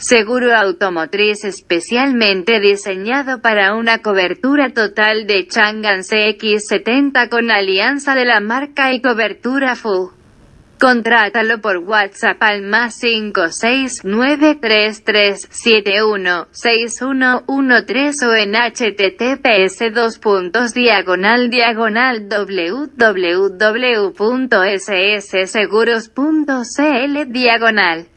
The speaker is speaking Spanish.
Seguro automotriz especialmente diseñado para una cobertura total de Chang'an CX70 con alianza de la marca y cobertura FU. Contrátalo por WhatsApp al más 56933716113 o en https dos puntos diagonal diagonal www.ssseguros.cl diagonal